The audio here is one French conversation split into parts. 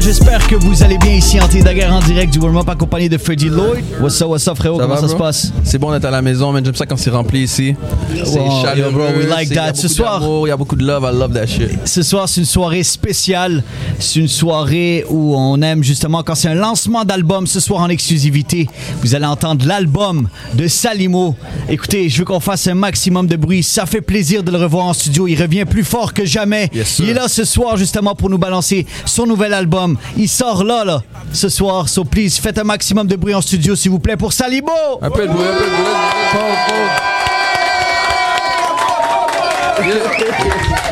Montréal. J'espère que vous allez bien ici en Daguerre en direct du warm-up accompagné de Freddy Lloyd. What's up, what's up, frérot? Ça Comment va, ça se bro? passe? C'est bon d'être à la maison, mais j'aime ça quand c'est rempli ici. C'est Wow, chaleureux. bro, we like that. Ce soir- Il y a beaucoup de love, I love that shit. Ce soir, c'est une soirée spéciale. C'est une soirée où on aime justement quand c'est un lancement d'album ce soir en exclusivité. Vous allez entendre l'album de Salimo. Écoutez, je veux qu'on fasse un maximum de bruit. Ça fait plaisir de le revoir en studio. Il revient plus fort que jamais. Yes. Il est là ce soir justement pour nous balancer son nouvel album. Il sort là, là, ce soir. So please, faites un maximum de bruit en studio, s'il vous plaît, pour Salimo. Un peu de bruit, un peu de bruit.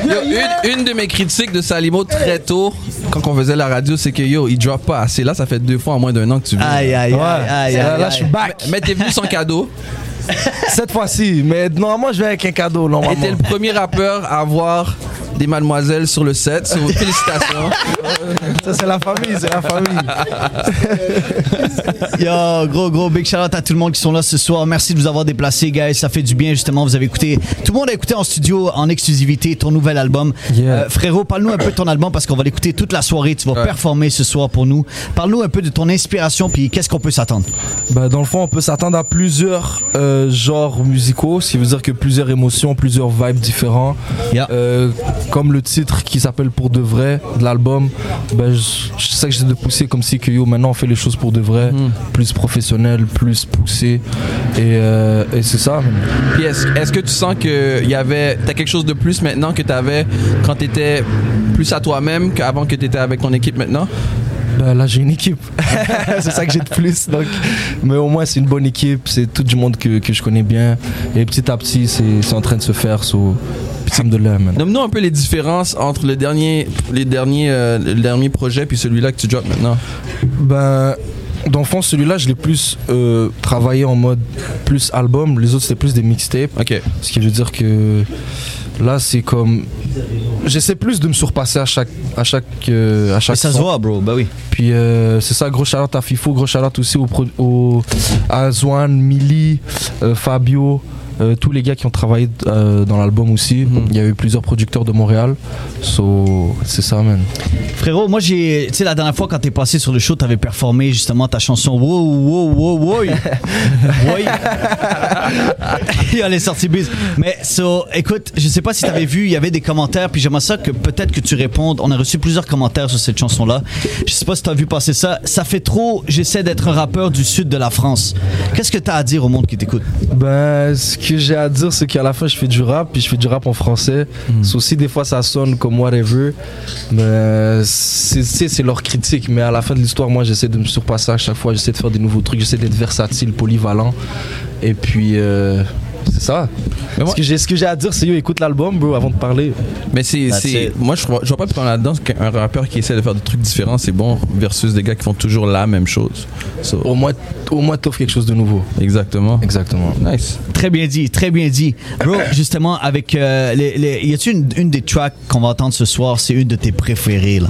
Yo, une, une de mes critiques de Salimo très tôt, quand on faisait la radio, c'est que yo, il drop pas assez. Là, ça fait deux fois en moins d'un an que tu viens. Aïe, aïe, Ouais. aïe, aïe, Là, aïe, là, aïe. je suis back. Mais t'es venu sans cadeau. Cette fois-ci. Mais normalement, je vais avec un cadeau. Et Normalement. t'es le premier rappeur à avoir des mademoiselles sur le set. So, félicitations. Ça, c'est la famille. C'est la famille. Yo, gros, gros, big shout out à tout le monde qui sont là ce soir. Merci de vous avoir déplacés, guys. Ça fait du bien, justement. Vous avez écouté, tout le monde a écouté en studio, en exclusivité, ton nouvel album. Yeah. Euh, frérot, parle-nous un peu de ton album parce qu'on va l'écouter toute la soirée. Tu vas Ouais. performer ce soir pour nous. Parle-nous un peu de ton inspiration, puis qu'est-ce qu'on peut s'attendre? Bah, dans le fond, on peut s'attendre à plusieurs euh, genres musicaux, ce qui veut dire que plusieurs émotions, plusieurs vibes différents. Yeah. Euh, comme le titre qui s'appelle Pour de vrai de l'album, bah, je, je sais que j'essaie de pousser comme si que yo, maintenant on fait les choses pour de vrai, Mhm. plus professionnel, plus poussé. Et, euh, et c'est ça. Puis est-ce que tu sens que y avait t'as quelque chose de plus maintenant que t'avais quand t'étais plus à toi-même qu'avant que t'étais avec ton équipe maintenant? Bah, là, j'ai une équipe. c'est ça que j'ai de plus. Donc. Mais au moins, c'est une bonne équipe. C'est tout du monde que, que je connais bien. Et petit à petit, c'est en train de se faire. So. Nomme-nous un peu les différences entre le dernier les derniers euh, le dernier projet puis celui-là que tu drops maintenant. Ben, dans le fond, celui-là, je l'ai plus euh, travaillé en mode plus album. Les autres, c'était plus des mixtapes. OK. Ce qui veut dire que là, c'est comme. J'essaie plus de me surpasser à chaque, à chaque, euh, à chaque ça se voit, bro. Bah oui. Puis euh, c'est ça, gros shout à Fifo, gros shout aussi au, au, à Zwan, Milly, euh, Fabio, euh, tous les gars qui ont travaillé euh, dans l'album aussi. Mhm. Il y a eu plusieurs producteurs de Montréal. So, c'est ça, man. Frérot, moi j'ai. Tu sais, la dernière fois quand t'es passé sur le show, t'avais performé justement ta chanson Wow, wow, wow, wow. Oui. Elle est sortie bise. Mais, so, écoute, je sais pas si t'avais vu, il y avait des commentaires, puis j'aimerais ça que peut-être que tu répondes. On a reçu plusieurs commentaires sur cette chanson-là. Je sais pas si t'as vu passer ça. Ça fait trop, j'essaie d'être un rappeur du sud de la France. Qu'est-ce que t'as à dire au monde qui t'écoute? Ben, ce que j'ai à dire, c'est qu'à la fin, je fais du rap, puis je fais du rap en français. C'est aussi, des fois, ça sonne comme whatever. Mais c'est leur critique. Mais à la fin de l'histoire, moi, j'essaie de me surpasser à chaque fois. J'essaie de faire des nouveaux trucs. J'essaie d'être versatile, polyvalent. Et puis, euh, c'est ça. Mais moi- ce, que j'ai, ce que j'ai à dire, c'est yo, écoute l'album, bro, avant de parler. Mais c'est c'est moi je vois, je vois pas plus là-dedans qu'un rappeur qui essaie de faire des trucs différents, c'est bon versus des gars qui font toujours la même chose. So, Au moins, au moins t'offres quelque chose de nouveau. exactement. Exactement. Nice. Très bien dit, très bien dit. Bro, justement, avec euh, les, les- y a-tu une, une des tracks qu'on va entendre ce soir, c'est une de tes préférées, là?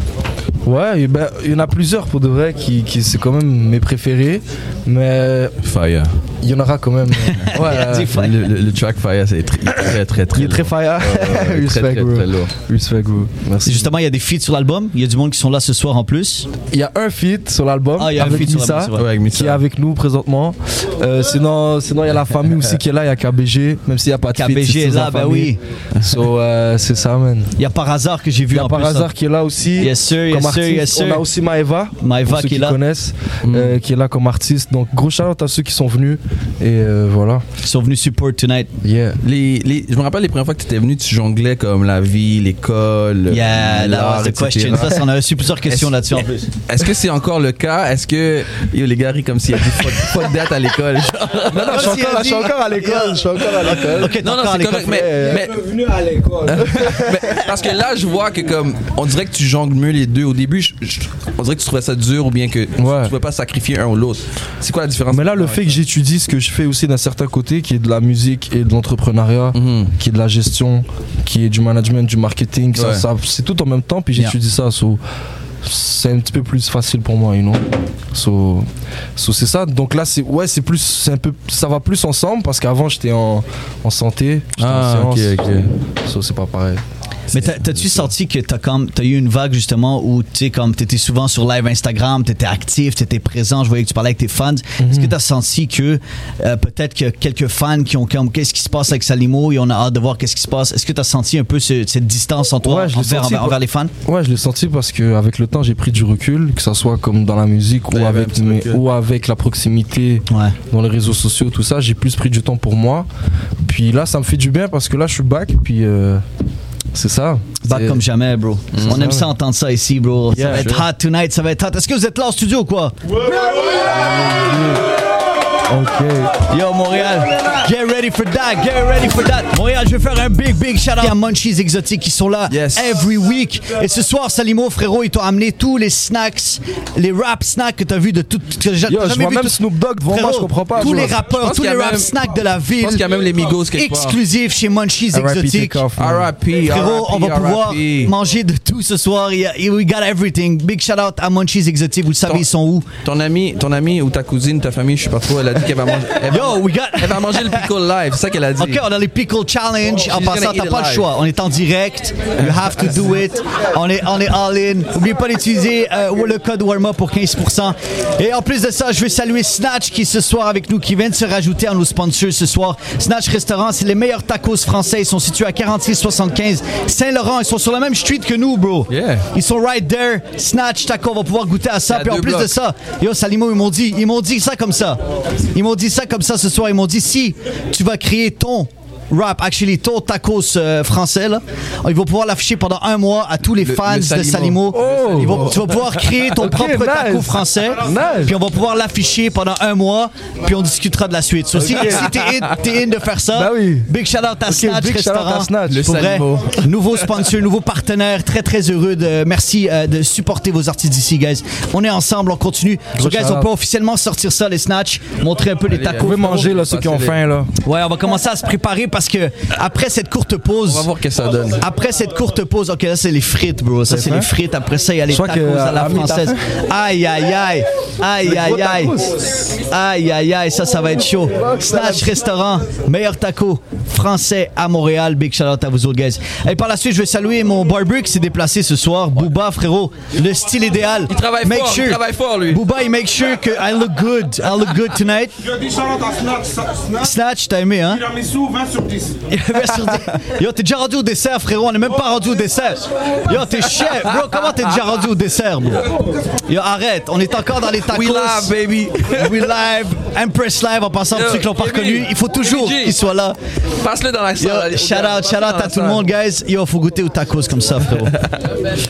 Ouais, ben, il y en a plusieurs pour de vrai qui, qui c'est quand même mes préférés. Mais Fire. il y en aura quand même. euh, ouais, euh. Le, le- le track Fire, c'est très, très, très, très, il est très fire. Ouais, Respect, très, très, bro. très lourd. Respect, bro. Merci. Justement, il y a des feats sur l'album. Il y a du monde qui sont là ce soir en plus. Il y a un feat sur l'album Ah, il y a un avec feat sur Missa, vrai. Ouais, avec Missa. qui est avec nous présentement. Euh, sinon, sinon il y a la famille aussi qui est là. Il y a KBG, même s'il n'y a pas de feat. KBG c'est est là, ben famille. oui. So, euh, c'est ça, man. Il y a par hasard que j'ai vu Il y a par hein. hasard qui est là aussi. Yes sir, yes comme artiste. yes. On a aussi Maeva. Maeva pour ceux qui est qui là. connaissent, Mm. euh, qui est là comme artiste. Donc, gros shout à ceux qui sont venus. Et euh, voilà. Ils sont venus support tonight. Yeah. Les, les, je me rappelle les premières fois que tu étais venu, tu jonglais comme la vie, l'école, Yeah, that l'art, was the etc. question. Ça, on a reçu plusieurs questions là-dessus en plus. Est-ce que c'est encore le cas? Est-ce que yo, les gars rient comme s'il y a dit fuck, fuck that à l'école? Non, non, je suis encore, dit- à l'école. Je suis encore à l'école. Ok, Non, non, t'es encore à c'est l'école, correct, mais, mais, venu à l'école. mais- parce que là, je vois que comme, on dirait que tu jongles mieux les deux. Au début, je- je- on dirait que tu trouvais ça dur ou bien que tu ne pouvais pas sacrifier un ou l'autre. C'est quoi la différence? Mais là, le fait que j'étudie ce que je fais aussi d'un certain côté, qui est de la musique et de l'entrepreneuriat, Mhm. qui est de la gestion, qui est du management, du marketing, ça, Ouais. ça- c'est tout en même temps, puis j'étudie ça. so, c'est un petit peu plus facile pour moi, you know. So, so c'est ça. Donc là, c'est ouais, c'est plus, c'est un peu, ça va plus ensemble parce qu'avant j'étais en, en santé, j'étais Ah, en ok, ok. So, c'est pas pareil. Mais t'as- t'as-tu senti que t'as comme t'as eu une vague justement où tu sais comme t'étais souvent sur live Instagram, t'étais actif, t'étais présent, je voyais que tu parlais avec tes fans. Est-ce que t'as senti que euh, peut-être que quelques fans qui ont comme qu'est-ce qui se passe avec Salimo et on a hâte de voir qu'est-ce qui se passe? Est-ce que t'as senti un peu ce- cette distance en toi Ouais, je l'ai envers, les fans? Ouais, je l'ai senti parce que avec le temps, j'ai pris du recul, que ça soit comme dans la musique Ouais, ou avec, petit mes- recul. ou avec la proximité Ouais. dans les réseaux sociaux, tout ça. J'ai plus pris du temps pour moi. Puis là, ça me fait du bien parce que là, je suis back. Puis euh, c'est ça. Back comme jamais, bro. On aime ça entendre ça ici, bro. ça va être hot tonight, ça va être hot. Est-ce que vous êtes là en studio ou quoi? Ok. Yo, Montréal, get ready for that, get ready for that. Montréal, je vais faire un big, big shout out à Munchies Exotiques qui sont là Yes. every week. Et ce soir, Salimo, frérot, ils t'ont amené tous les snacks, les rap snacks que t'as vu de tout. que Yo, jamais je vois vu même tout- Snoop Dogg devant moi, je comprends pas. Tous je les rappeurs, tous les rap même- snacks de la ville. pense qu'il y a même les Migos quelque part. Exclusifs chez Munchies. Exotiques. R.I.P. Frérot, on va R.I.P., pouvoir manger de tout ce soir. Il y a- We got everything. Big shout out à Munchies Exotiques. Vous le savez, Ton- ils sont où? Ton ami, ton ami ou ta cousine, ta famille, je sais pas trop, elle a dit qu'elle va manger. Elle va, Yo, we got. elle va manger le pickle live, c'est ça qu'elle a dit. Ok, on a les Pickle Challenge. en passant, t'as pas le choix. On est en direct. You have to do it. On est, on est all in. N'oubliez pas d'utiliser euh, le code WARMUP pour 15%. Et en plus de ça, je veux saluer Snatch qui est ce soir avec nous, qui vient de se rajouter à nos sponsors ce soir. Snatch Restaurant, c'est les meilleurs tacos français. Ils sont situés à 4675 Saint-Laurent. Ils sont sur la même street que nous, bro. Yeah. Ils sont right there. Snatch Taco, on va pouvoir goûter à ça. Puis en plus de ça, yo, Salimo, ils m'ont dit, ils m'ont dit ça comme ça. Ils m'ont dit ça comme ça ce soir. Ils m'ont dit si tu vas créer ton rap, actually, ton tacos euh, français, là, ils vont pouvoir l'afficher pendant un mois à tous les Le- fans le de Salimo. Oh. Ils vont- tu vas pouvoir créer ton propre nice. taco français. Nice. Puis on va pouvoir l'afficher pendant un mois. Puis on discutera de la suite. So, si si t'es in, in de faire ça, Bah oui. big shout out à Snatch big out à Restaurant. Snatch. Le vrai, nouveau sponsor, nouveau partenaire, très très heureux de merci euh, de supporter vos artistes d'ici, guys. On est ensemble, on continue. So, guys, on peut officiellement sortir ça, les snatchs, montrer un peu les tacos. Vous pouvez manger là, ceux qui ont faim là. Ouais, on va commencer à se préparer parce que après cette courte pause. On va voir ce que ça donne. Après cette courte pause, ok, là c'est les frites, bro. Ça c'est les frites. Après ça, il y a les tacos que, à la française. Aïe, aïe, aïe. Aïe, aïe, aïe. Aïe, aïe, aïe. Ça, ça va être chaud. Snatch Restaurant, meilleur taco français à Montréal. Big shout out à vous autres, guys. Et par la suite, je vais saluer mon barber qui s'est déplacé ce soir. Booba, frérot. Le style idéal. Il travaille Make fort, sure. il travaille fort lui. Booba, il make sure que I look good. I look good tonight. Je dis Charlotte à Snatch, Snatch, t'as aimé, hein? tiramisu, 20 sur 10. Vingt sur Yo, t'es déjà rendu au dessert, frérot. On est même pas rendu au dessert. Yo, t'es chef, bro. Comment t'es déjà rendu au dessert, bro? Yo, arrête. On est encore dans les tacos. We live, baby. We live. Empress Live en passant pour ceux qui l'ont pas reconnu. Il faut toujours qu'il soit là. Passe-le dans la salle. shout out, shout out à tout le monde, guys. Yo, faut goûter aux tacos comme ça, frérot.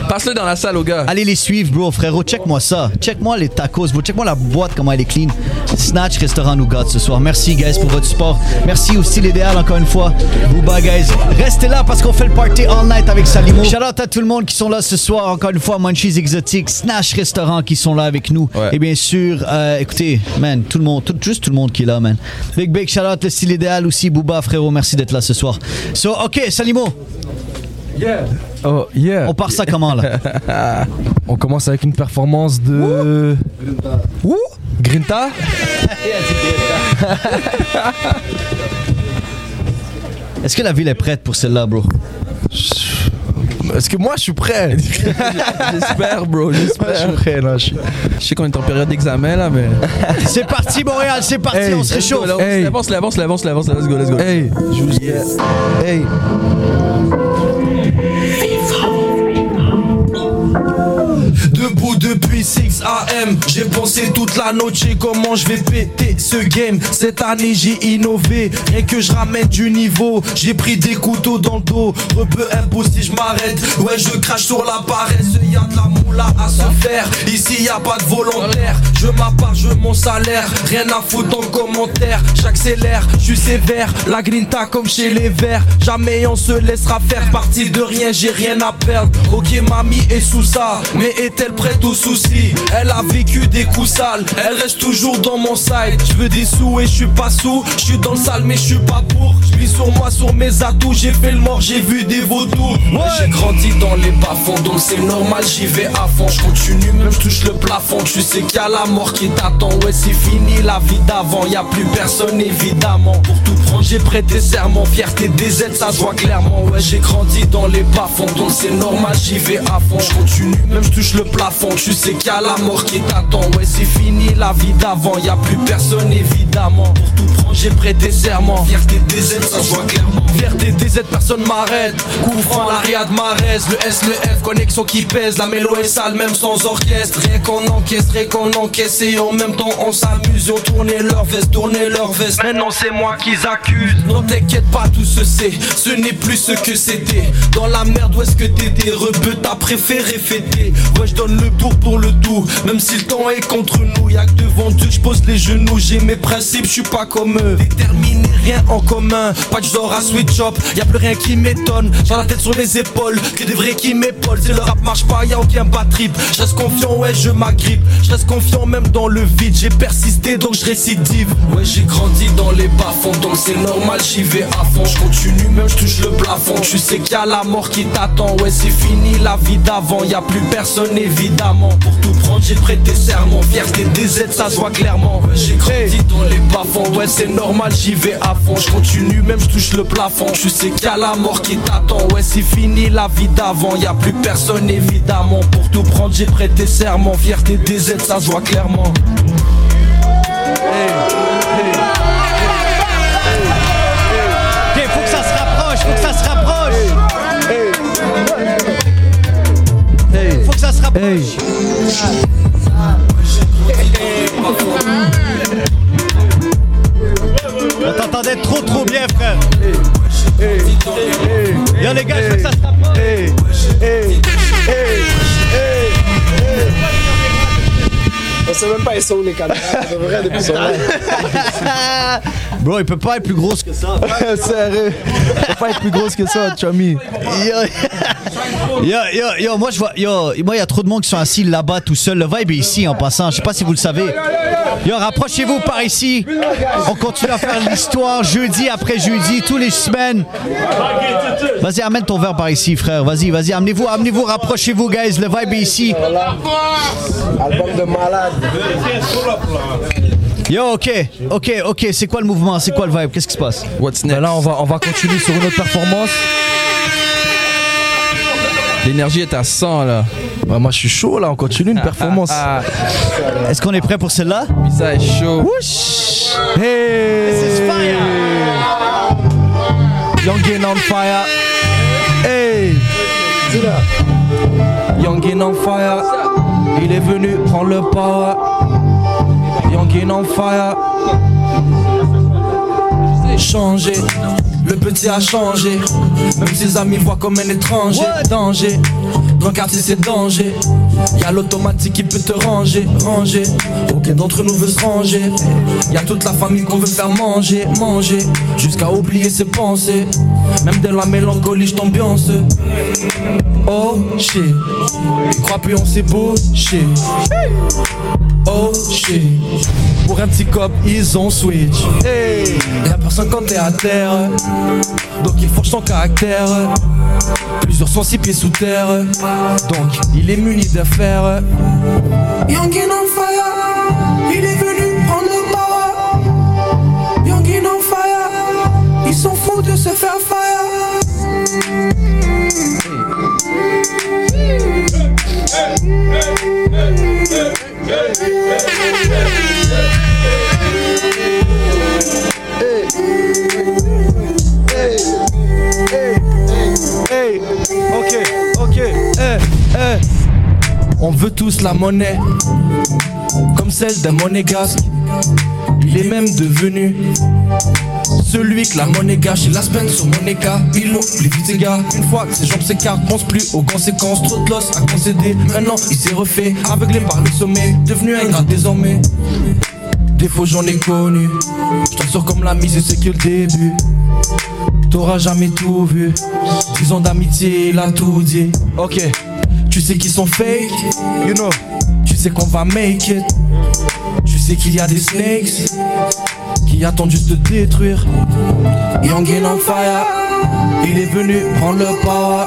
Passe-le dans la salle, au gars. Allez les suivre, bro, frérot. Check-moi ça. Check-moi les tacos, bro. Check-moi la boîte, comment elle est clean. Snatch Restaurant Nougat ce soir. Merci, guys, pour votre support. Merci au style idéal, encore une fois. Booba, guys. Restez là parce qu'on fait le party all night avec Salimo. Shout out à tout le monde qui sont là ce soir. Encore une fois, Munchies Exotiques, Snatch Restaurant qui sont là avec nous. Ouais. Et bien sûr, euh, écoutez, man, tout le monde, tout- juste tout le monde qui est là, man. Big, big shout out, le style idéal aussi. Booba, frérot, merci d'être là ce soir. So, ok, Salimo, Oh yeah. on part ça comment là? On commence avec une performance de. Ouh Grinta Est-ce que la ville est prête pour celle-là, bro? Est-ce que moi je suis prêt? J'espère, bro, Je suis j'espère. prêt là. je suis- Je sais qu'on est en période d'examen là, mais. C'est parti, Montréal, c'est parti, Hey, on se réchauffe. Go, Hey. Avance, avance, avance, avance, let's go, let's go. Hey, je vous Hey. Debout depuis 6 J'ai pensé toute la noche comment je vais péter ce game. Cette année j'ai innové. Rien que je ramène du niveau. J'ai pris des couteaux dans le dos. Peu impossible si je m'arrête. Ouais je crache sur la paresse. Y'a de la moula à se faire. Ici y a pas de volontaire. Je veux mon salaire. Rien à foutre en commentaire. J'accélère, je suis sévère. La grinta comme chez les verts. Jamais on se laissera faire Parti de rien, j'ai rien à perdre. Ok mamie est sous ça. Mais est-elle prête aux soucis elle a vécu des coups sales, elle reste toujours dans mon side. Je veux des sous et je suis pas sous, je suis dans le sale mais je suis pas pour. Je sur moi, sur mes atouts, j'ai fait le mort, j'ai vu des vautours. J'ai grandi dans les bas-fonds, donc c'est normal, j'y vais à fond. Je continue, même je touche le plafond. Tu sais qu'il y a la mort qui t'attend, ouais, c'est fini la vie d'avant. Y a plus personne évidemment. Pour tout prendre, j'ai prêté serment. Fierté des aides, ça se voit clairement. Ouais, j'ai grandi dans les bas-fonds, donc c'est normal, j'y vais à fond. Je continue, même je touche le plafond. Tu sais qu'il y a la mort qui t'attend, ouais, c'est fini la vie d'avant. Y a plus personne évidemment. Pour tout prendre, j'ai prêté serment. Fierté des aides, ça se voit clairement. Fierté des aides, personne m'arrête. Couvrant l'ariade Marès, le S, le F, connexion qui pèse. La mélo est sale, même sans orchestre. Rien qu'on encaisse, rien qu'on encaisse. Et en même temps, on s'amuse. On tourne leur veste, tourner leur veste. Maintenant, c'est moi qu'ils accusent. Non, t'inquiète pas, tout se sait. Ce n'est plus ce que c'était. Dans la merde, où est-ce que t'étais? Rebeu, t'as préféré fêter. Ouais, je donne le pour pour le tout. Même si le temps est contre nous, y'a que devant Dieu, je pose les genoux. J'ai mes principes, je suis pas comme eux. Déterminé, rien en commun. Pas que genre à switch up, y'a plus rien qui m'étonne. J'ai la tête sur les épaules, que des vrais qui m'épaulent. Si le rap marche pas, y'a aucun bad trip. Je reste confiant, ouais, je m'agrippe. Je reste confiant même dans le vide. J'ai persisté donc je récidive. Ouais, j'ai grandi dans les bas-fonds, donc c'est normal, j'y vais à fond. Je continue, même je touche le plafond. Tu sais qu'il y a la mort qui t'attend. Ouais, c'est fini la vie d'avant, y a plus personne évidemment. Pour tout prendre, j'ai prêté serment. Fierté des aides, ça se voit clairement. J'ai grandi dans les bas-fonds, ouais, c'est normal, j'y vais à fond. Je continue, même je touche le plafond. Tu sais qu'il y a la mort qui t'attend. Ouais, c'est fini la vie d'avant, y a plus personne évidemment. Pour tout prendre, j'ai prêté serment. Fierté des aides, ça se voit clairement. Faut que ça se rapproche, faut que ça se rapproche. Faut que ça se rapproche. T'entendait trop trop bien, frère. Yo les gars, je veux que ça se. On sait même pas ils sont où les caméras. De vrai, depuis son Bro, il peut pas être plus grosse que ça. Sérieux. Faut pas être plus grosse que ça, chummy. Yo, yo, yo, yo, moi je vois, yo, moi il y a trop de monde qui sont assis là-bas tout seul. Le vibe est ici en passant. Je sais pas si vous le savez. Yo, rapprochez-vous par ici. On continue à faire l'histoire jeudi après jeudi, tous les semaines. Vas-y, amène ton verre par ici, frère. Vas-y, vas-y, amenez-vous, amenez-vous, rapprochez-vous, guys. Le vibe est ici. album de malade. Yo, ok, ok, ok. C'est quoi le mouvement? C'est quoi le vibe? Qu'est-ce qui se passe? What's Ben next? là, on va, on va continuer sur une autre performance. L'énergie est à 100 là. Ouais, moi, je suis chaud là, on continue une performance. Ah, Est-ce qu'on est prêt pour celle-là? Ça est chaud. Hey! This is fire. Youngin on fire. Hey! Youngin on fire. Il est venu prendre le power. Youngin on fire. Changé. Le petit a changé. Même ses amis voient comme un étranger. Danger. Dans le quartier, c'est danger. Y'a l'automatique qui peut te ranger, ranger. Aucun d'entre nous veut se ranger. Y'a toute la famille qu'on veut faire manger, manger. Jusqu'à oublier ses pensées. Même de la mélancolie, j't'ambiance. Oh shit. Croient plus on s'est shit. Oh shit. Pour un petit cop, ils ont switch. Hey. Y'a personne quand t'es à terre. Donc il forge son caractère. Plusieurs sont six pieds sous terre. Donc il est muni d'affaires. Youngin on fire, il est venu prendre le power. Youngin on fire, ils s'en foutent de se faire fire. Hey, ok, ok, eh, eh. On veut tous la monnaie, comme celle d'un monégasque. Il est même devenu celui que la monnaie gâche. Il la spend sur Monéga, il oublie ses gars. Une fois que ses jambes s'écartent, pense plus aux conséquences. Trop de loss à concéder. Maintenant, il s'est refait, aveuglé par le sommet, devenu un gars désormais. Des faux j'en ai connu. Je comme la mise, c'est que le début. T'auras jamais tout vu. Dix ans d'amitié, il a tout dit. Ok, tu sais qu'ils sont fake, you know. Tu sais qu'on va make it. Tu sais qu'il y a des snakes qui attendent juste de te détruire. Youngin on fire, il est venu prendre le power.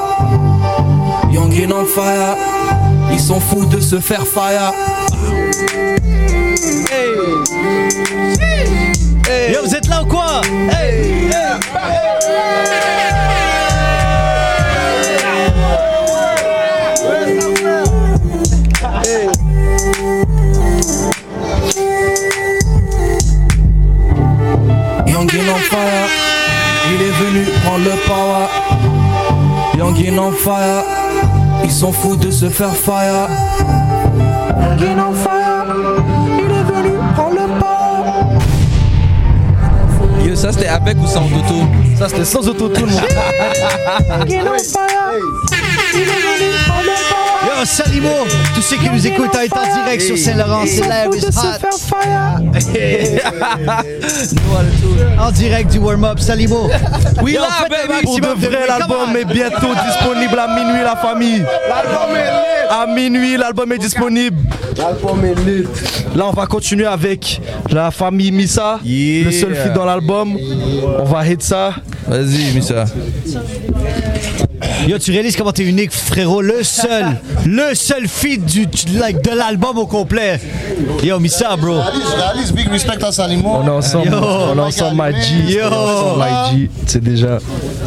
Youngin on fire, ils sont fous de se faire fire. Yo, vous êtes là ou quoi? Hey! Youngin on fire, il est venu prendre le power. Youngin on fire, ils sont fous de se faire fire. Youngin on fire, il est venu prendre le power. Yo, ça c'était avec ou sans auto? Ça, c'était sans autotune, mon Youngin on fire, il est Salimo, tous ceux qui nous écoutent en étant direct sur Saint-Laurent, c'est live Fous is hot. En direct du warm-up, Salimo. Oui, là, baby. Pour de vrai, l'album est bientôt disponible à minuit, la famille. L'album est lit. À minuit, l'album est disponible. L'album est lit. Là, on va continuer avec la famille Missa, le seul feat dans l'album. On va hit ça. Vas-y, Missa. Yo, tu réalises comment t'es unique, frérot. Le seul, le seul feat du, like, de l'album au complet. Yo, Missa, bro. réalise, big respect à Salimo. On est ensemble, Yo. on est ensemble, my G. Yo. On est ensemble, my G. C'est déjà,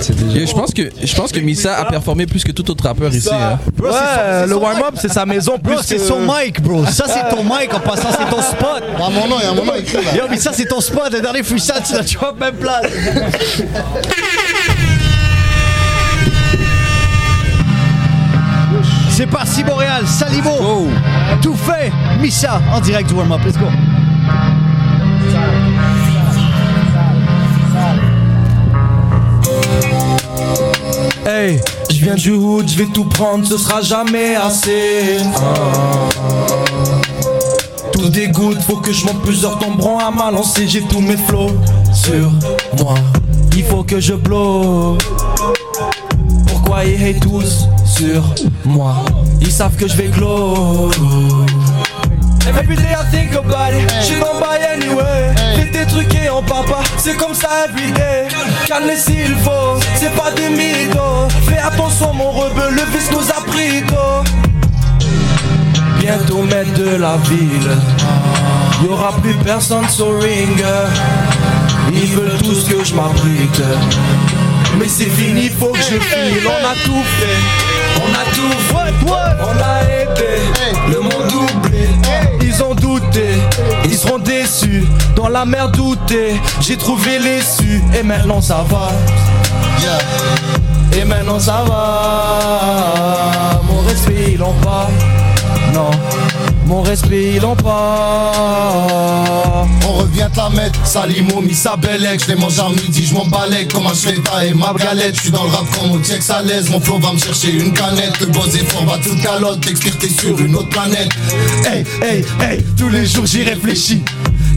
c'est déjà. Yo, je pense que je pense que Missa a performé plus que tout autre rappeur ici. Hein. Bro, c'est son- Ouais, c'est le warm-up, c'est sa maison plus Bro, c'est que- son mic, bro. Ça, c'est ton mic en passant, c'est ton spot. Il y a mon nom, il y a mon nom écrit là. Yo, mais ça, c'est ton spot. Le dernier freestyle, tu l'as drop même place. C'est parti, Montréal. Salimo. Oh. Tout fait. Missa en direct du warm-up. Let's go. Hey, je viens du hood, je vais tout prendre, ce sera jamais assez. Ah. Tout dégoûte, faut que je monte plusieurs tomberont à ma lancée. J'ai tous mes flots sur moi. Il faut que je blow. Pourquoi ils hate tous sur moi? Ils savent que je vais glow. Every day I think about it, je don't buy anyway. Fais tes trucs et on part pas, c'est comme ça everyday. Calme s'il faut, c'est pas des mythos. Fais attention mon rebeu, le vice nous a pris tôt. Bientôt maître de la ville, y'aura plus personne sur ring. Ils veulent tous que je m'abrite. Mais c'est fini, faut que je file. On a tout fait, on a tout fait, on a aidé, le monde oublié. Ils ont douté, ils seront déçus. Dans la mer douté, j'ai trouvé l'issue. Et maintenant ça va, et maintenant ça va. Mon respect, ils l'ont pas. Non, mon respect, ils l'ont pas. On revient te la mettre, Salimo, mis sa belle ex, je les mange à midi, je m'en comme un Shleta et ma galette, je suis dans le rap comme au Tiex l'aise, mon flow va me chercher une canette, le boss est fort, va toute calotte, sur une autre planète. Hey, hey, hey, tous les jours j'y réfléchis,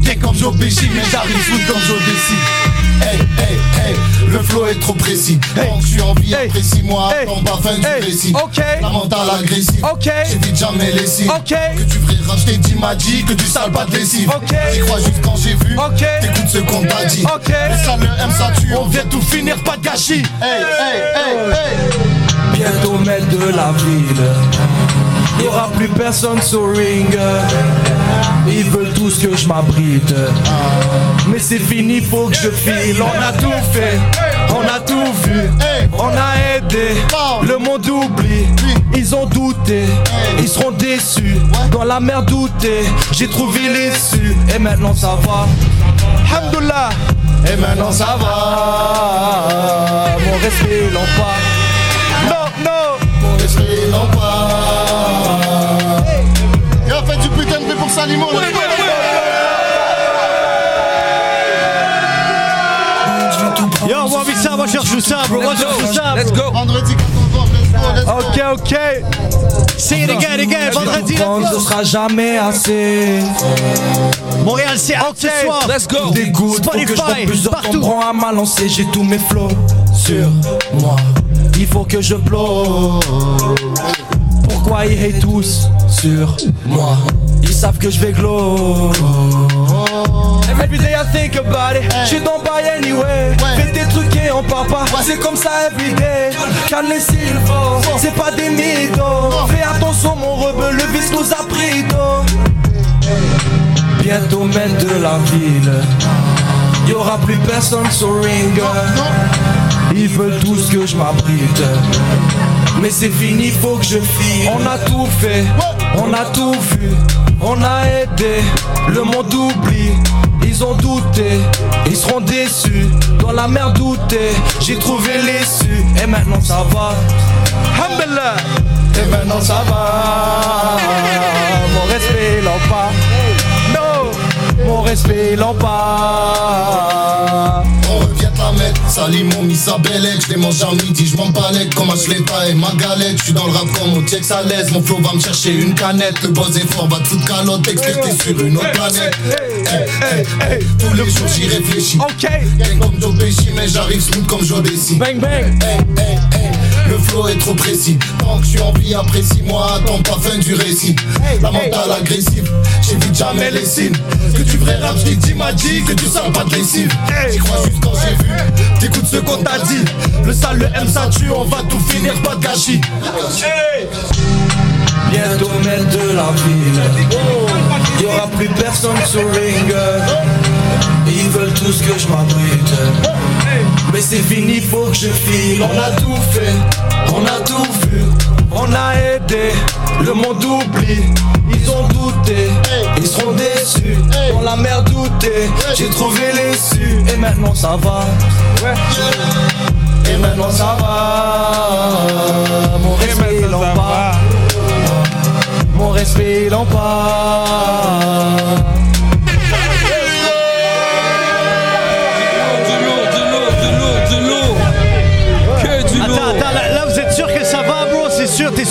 t'es comme Pesci, mais j'arrive comme Joe Bessi. Hey, hey, hey, le flow est trop précis, donc je suis en vie Hey. après 6 mois, Hey. on va fin du Hey. récit. Ok. La mentale agressive, Ok. j'ai dit jamais lessive, Ok. que tu ferais racheter, tu m'as dit que tu sales pas de lessive. Ok. J'y crois juste quand j'ai vu. Ok. T'écoutes ce qu'on t'a dit. Ok. Mais ça le aime, ça tue. On vient tout finir, pas de gâchis. Hey, hey, hey, hey. Bientôt de la ville. Y aura plus personne sur ring. Ils que je m'abrite. Mais c'est fini, faut que je file. On a tout fait, on a tout vu. On a aidé, le monde oublie. Ils ont douté, ils seront déçus. Dans la mer doutée, j'ai trouvé l'issue. Et maintenant ça va. Hamdoullah. Et maintenant ça va. Mon respect, l'ont pas. Non, non. Mon esprit non pas. Et on fait du putain de pour Salimo. Moi, Missa, moi, je cherche tout ça, bro. Moi, je cherche tout ça, Let's go. Vendredi 14 let's go, let's go. Ok, ok. Say it again, again. Vendredi, Prendre, let's ce sera jamais assez. Montréal, c'est out ce soir. Let's go. Dégoûte, faut que je plusieurs partout. à ma lancée. J'ai tous mes flows sur moi. Il faut que je blow. Pourquoi Pourquoi ils hate tous sur moi? Ils savent que je vais glow Every day I think about it Je don't buy anyway. Fais tes trucs et on part pas. C'est comme ça everyday Calme les s'il faut. C'est pas des mythos. Fais attention mon rebeu Le vice nous a pris d'eau. Bientôt maître de la ville. Y'aura plus personne sur ring. Ils veulent tous que je m'abrite. Mais c'est fini, faut que je file. On a tout fait, on a tout vu On a aidé, le monde oublie. Ils ont douté, ils seront déçus. Dans la mer douté, j'ai trouvé l'issue. Et maintenant ça va. Alhamdulillah. Et maintenant ça va. Mon respect l'empare No. Mon respect l'empare On revient te la mettre, Salimon, Missa Belek, je les mange à midi, je m'en comme Ashleta et ma galette, je suis dans le rap comme au Tiex à l'aise, mon flow va me chercher une canette, le boss est fort, va te foutre calotte, t'es sur une autre planète. Hey, hey, hey, tous les jours j'y réfléchis. Ok Gang comme Joe Pesci, mais j'arrive smooth comme Joe Desi. Bang bang le flow est trop précis. Tant que je suis en vie après 6 mois, attends pas fin du récit. La mentale agressive, j'évite jamais les signes. Que tu vrai rap, je dit m'a dit que tu sens pas de lessive. J'y crois juste quand j'ai vu, t'écoutes ce qu'on t'a dit. Le sale, le M ça tue, on va tout finir, pas de gâchis. Bientôt maître de la ville. Y'aura plus personne sur ring. Ils veulent tous que je m'abrite. Mais c'est fini, faut que je file. On a tout fait, on a tout vu On a aidé, le monde oublie. Ils ont douté, ils seront déçus. Dans la mer doutée, j'ai trouvé l'issue Et maintenant ça va. Et maintenant ça va. Mon respect l'empare mon respect l'empare.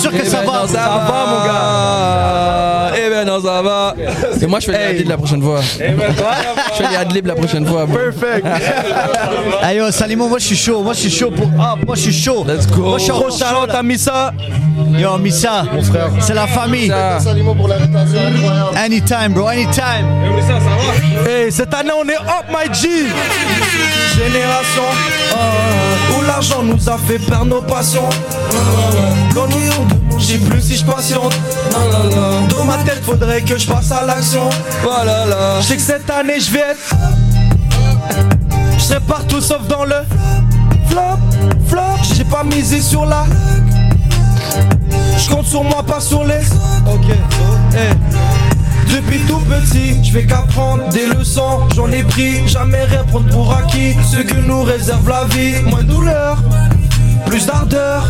Sûr, que ça va? Ça va, mon gars. Eh ben non, ça va. Et moi, je fais les adlibs la prochaine fois. Je fais les adlibs la prochaine fois. bro. Ayo, yo, Salimo, moi je suis chaud, moi je suis chaud pour. Ah, moi je suis chaud. Let's go. Moi je suis chaud, là. à Missa. Yo, Missa, mon frère. C'est la famille. Ça. Salimo pour l'invitation incroyable. Anytime, bro, anytime. Hey, cette année on est up my G Génération euh, Où l'argent nous a fait perdre nos passions deux, j'ai plus si je patiente Dans ma tête faudrait que je passe à l'action là. Je sais que cette année je vais être Je serai partout sauf dans le Flop, flop J'ai pas misé sur la Je compte sur moi pas sur les Ok Hey. Depuis tout petit, je vais qu'apprendre des leçons, j'en ai pris, jamais rien prendre pour acquis. Ce que nous réserve la vie, moins douleur, plus d'ardeur,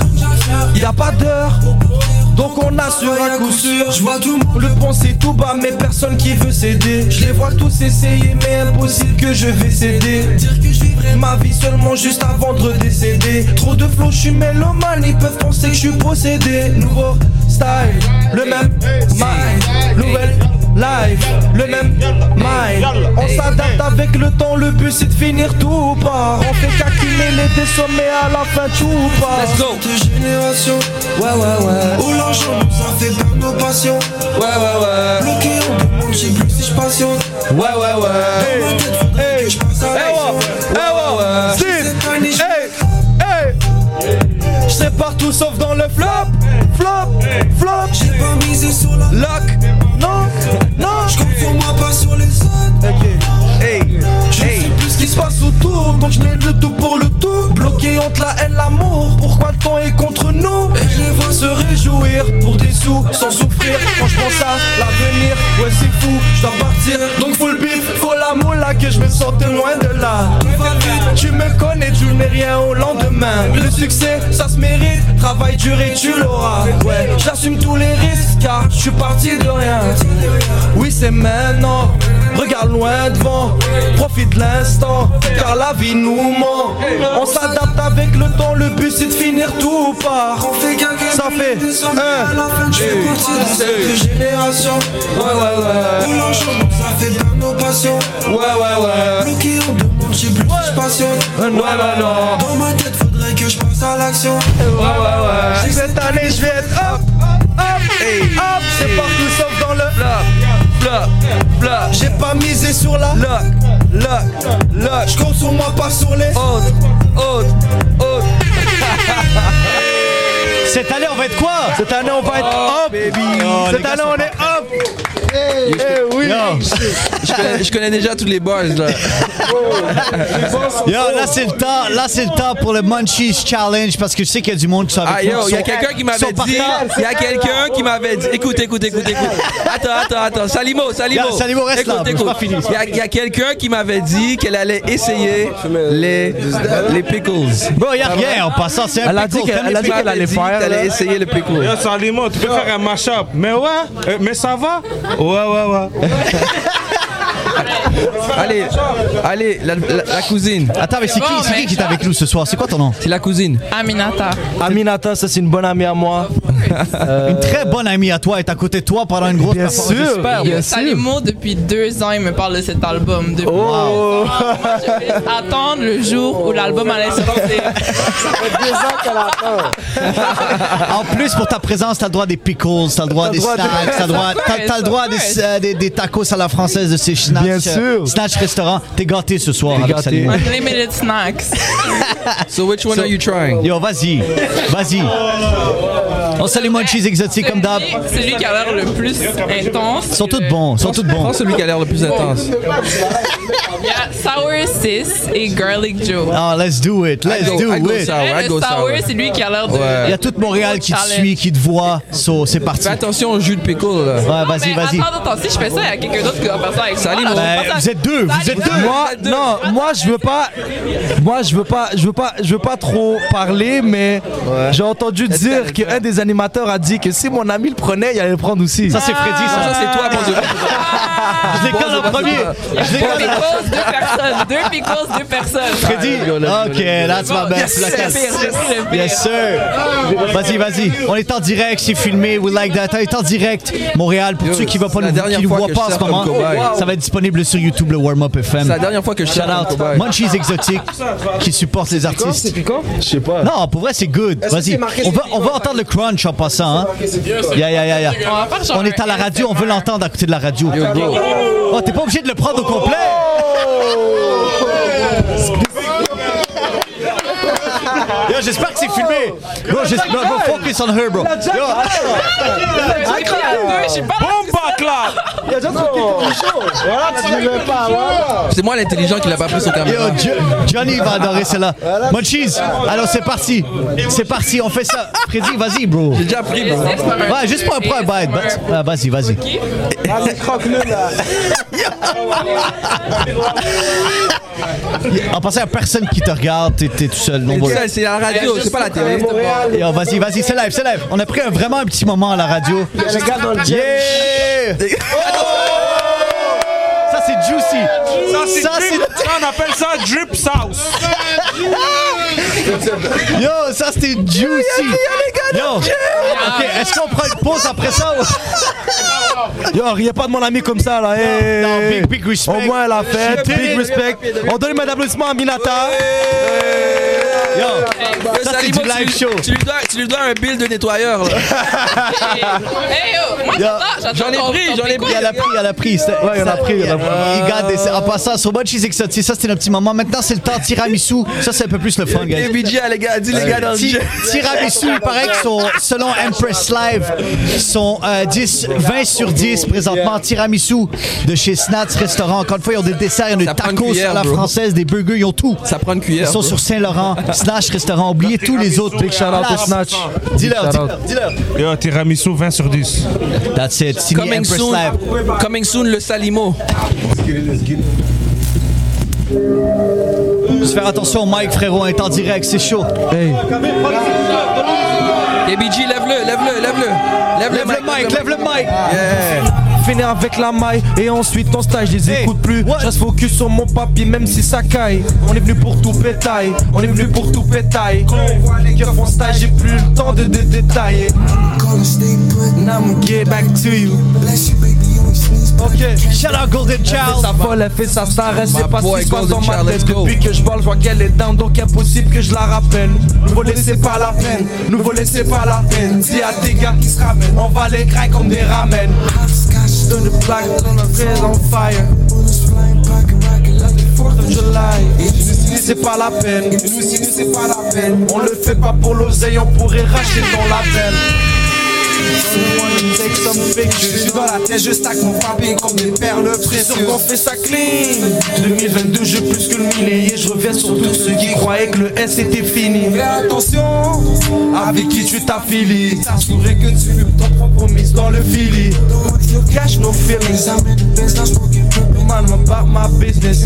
y a pas d'heure. Donc on assure un coup sûr, je vois tout le penser tout bas, mais personne qui veut céder. Je les vois tous essayer, mais impossible que je vais céder. Dire que je vivrai ma vie seulement juste avant de décéder. Trop de flow, je suis mélomane, ils peuvent penser que je suis possédé. Nouveau style, le même mind, nouvelle life, le même mind. On s'adapte avec le temps, le but c'est de finir tout par. On fait qu'accumuler des sommets à la fin tout part. Let's go. Cette génération, ouais ouais ouais. Où l'argent nous a fait perdre nos passions. Ouais, ouais, ouais. Bloqué en deux mondes, j'ai plus si je patiente. Ouais, ouais, ouais. Dans ma tête, faudrait que je passe à ouais. Je Je serai partout sauf dans le flop, flop, flop. J'ai pas misé sur la lock, non, sur les autres. Ok, hey, je sais plus ce qui se passe autour, donc je mets le tout pour le. Bloqué entre la haine, l'amour. Pourquoi le temps est contre nous? Et je vois se réjouir pour des sous, sans souffrir. Quand je pense à l'avenir, ouais c'est fou, je dois partir. Donc faut le faut l'amour là que je me sente loin de là. Tu me connais, tu n'es rien au lendemain. Le succès, ça se mérite. Travail dur et tu l'auras. Ouais, j'assume tous les risques car je suis parti de rien. Oui, c'est maintenant. Regarde loin devant, profite l'instant, car la vie nous ment. On avec le temps, le but c'est de finir tout par. Ça fait un, deux, génération. Ouais, ouais, ouais. Où l'argent nous a fait perdre nos passions. Ouais, ouais, ouais. Bloqué en deux mondes, j'ai plus de passion. Ouais, ouais, non. Dans ma tête, faudrait que je passe à l'action. Ouais, ouais, ouais. Cette année, je vais être. Hop, c'est partout sauf dans le Bloc, bloc, bloc. J'ai pas misé sur la Lock, lock, lock. Je compte sur moi, pas sur les Autre, autre, autre. Cette année, on va être quoi? Cette année on va être hop baby. Oh, Cette gars année on est hop Eh oui Yo, Je connais, je connais déjà tous les bars là. yo, là c'est le temps, là c'est le temps pour le Munchies Challenge parce que je sais qu'il y a du monde qui avec Ah yo, il y a quelqu'un qui m'avait dit. Il y a quelqu'un qui m'avait dit. Écoute, écoute, écoute, écoute. Attends, attends, attends. Salimo, Salimo. Yo, Salimo, reste écoute, là, bro, écoute. c'est pas fini. Il y a, il quelqu'un qui m'avait dit qu'elle allait essayer les, les pickles. Bro, y a rien en passant, c'est un Elle a pickle, dit qu'elle- comme elle a les dit pickles. qu'elle allait faire, qu'elle là. allait essayer le pickle. Yo, Salimo, tu peux faire un mash-up. Mais ouais, euh, mais ça va? Ouais, ouais, ouais. Allez, allez, la, la- la cousine. Attends, mais c'est qui, c'est qui qui est avec nous ce soir? C'est quoi ton nom? C'est la cousine. Aminata. Aminata, ça c'est une bonne amie à moi. Une très bonne amie à toi est à côté de toi pendant une grosse Bien performance. sûr, J'espère. bien sûr. Salimo, depuis deux ans, il me parle de cet album. Depuis Oh. Moi, je vais attendre le jour où l'album allait sortir. En plus, pour ta présence, t'as le droit des pickles, t'as le droit des snacks, t'as le droit, t'as- le droit des, euh, des, tacos à la française de ces snacks. Bien euh, sûr. Snatch restaurant. T'es gâté ce soir avec gâté. Salimo. Unlimited snacks. So which one are you trying? Yo, vas-y, vas-y. On salue Munchies exotiques comme d'hab. C'est lui qui a l'air le plus intense. Ils sont tous bons, ils sont tous bons. Prends celui qui a l'air le plus intense. Il y a Sour Sis et Garlic Joe. Oh, let's do it, let's do it. sour. Le sour, c'est lui qui a l'air de. Il y a toute Montréal qui te suit, qui te voit. So, c'est parti. Fais attention au jus de pickle là. Ouais, vas-y, vas-y. Attends, attends, si je fais ça, il y a quelqu'un d'autre qui va faire ça avec Salut, moi. Ben, pas vous êtes deux, vous êtes deux. Moi, non, moi je veux pas, moi je veux pas, je veux pas, je veux pas trop parler, mais j'ai entendu dire qu'un des animateurs a dit que si mon ami le prenait, il allait le prendre aussi. Ça, c'est Freddy, Ça, ça. c'est toi, mon Dieu. Je les colle en premier. Je les Deux deux personnes. Deux pickles, deux personnes. Freddy. Ok, that's my best. Yes, c'est le c'est le sir. Vas-y, vas-y. On est en direct, c'est filmé. We like that. On est en direct. Montréal, pour ceux qui ne c'est fois voient pas je en ce moment, ça va être disponible sur YouTube, le Warm Up FM. C'est la dernière fois que je Shout out. Munchies Exotique qui supporte les artistes. Je sais pas. Non, pour vrai, c'est good. Vas-y. On va, entendre le crunch en passant. Hein? Yeah, yeah, yeah, yeah. On est à la radio, on veut l'entendre à côté de la radio. Oh, t'es pas obligé de le prendre au complet. Yo, j'espère que c'est filmé. Bro, j'espère- bro, bro, focus on her, bro. Yo, J'ai écrit à deux, je suis pas là. Bomba clap! Voilà, tu ne veux pas. C'est moi l'intelligent qui l'a pas pris sur yo, caméra. Jo- Johnny va adorer celle-là. Munchies, alors c'est parti. C'est parti, on fait ça. Freddy, vas-y, bro. J'ai déjà pris, bro. Ouais, juste pour un point bite. but- ah, Vas-y, vas-y. Vas-y, croque-le, là. En passant, il n'y a personne qui te regarde, t'es tout seul. Non, C'est la radio, c'est pas la télé. Yo, vas-y, vas-y, c'est live, c'est live. On a pris un- vraiment un petit moment à la radio. Il y a le gars dans le jet. Yeah! Ça, c'est juicy. Ça, c'est drip. Ça, on appelle ça drip sauce. Yo, ça, c'était juicy. Yo, ok, est-ce qu'on prend une pause après ça? Yo, riez pas de mon ami comme ça là. hey. Non, big, big respect. Au moins elle a fait, big respect. On donne une main d'applaudissement à Minata. Yo, Yo, ça, c'est du live tu- show. Tu lui dois, tu lui dois un bill de nettoyeur. là. Hey yo, moi j'attends. j'en ai pris, j'en ai pris. Il a pris, il a pris. Ouais, il en a pris, il en a pris. Il garde des- En passant, sur Munchies Exotic, ça c'était un petit moment. Maintenant, c'est le temps tiramisu. Ça, c'est un peu plus le fun, BJ, les gars, dis les gars dans le jeu. Tiramisu, il paraît sont, selon Empress Live, sont euh, 10, 20 sur 10 présentement. Tiramisu de chez Snats Restaurant. Encore une fois, ils ont des desserts, ils ont des Ça prend une tacos cuillère, à la bro. française, des burgers, ils ont tout. Ça prend une cuillère. Ils sont bro. sur Saint-Laurent, Snatch Restaurant. Oubliez tous les autres. Big shout out au Snatch. Dis-leur, dis-leur, dis-leur. Yo, tiramisu 20 sur 10. That's it. Signé Coming Empress soon, Live. coming soon, le Salimo. Juste faire attention au mic, frérot. On est en direct, c'est chaud. Hey. BJ, lève-le, lève-le, lève-le. Lève Lève le mic, lève le mic. Finir avec la maille et ensuite ton stage, je les Hey, écoute plus. what? Je reste focus sur mon papier, même si ça caille. On est venu pour tout pétail, on est venu pour tout pétail. Quand on voit les gars font stage, j'ai plus le temps de, de détailler. Gonna stay put. Now I'ma get back to you. Bless you, baby. Ok, Shout out Golden Child. sa folle, elle fait sa star, elle sait pas ce qui se passe dans ma tête. Depuis que je parle, je vois qu'elle est down, donc impossible que je la rappelle Nouveau laissez pas la peine, nouveau laissez pas la peine Dis à tes gars qui se ramènent, on va les grailler comme des ramen Donne le plaque, on a on fire nous c'est pas la peine, nous c'est pas la peine On le fait pas pour l'oseille, on pourrait racheter ton Je suis dans la tête, je stack mon papier comme des perles précieuses. qu'on fait ça clean. 2022, je plus que le millier. Je reviens sur tous ceux qui croyaient que le S était fini. Fais attention avec qui tu t'affilies. T'assurer que tu fumes ton propre mise dans le fili. Cash no feelings. Man, about my business.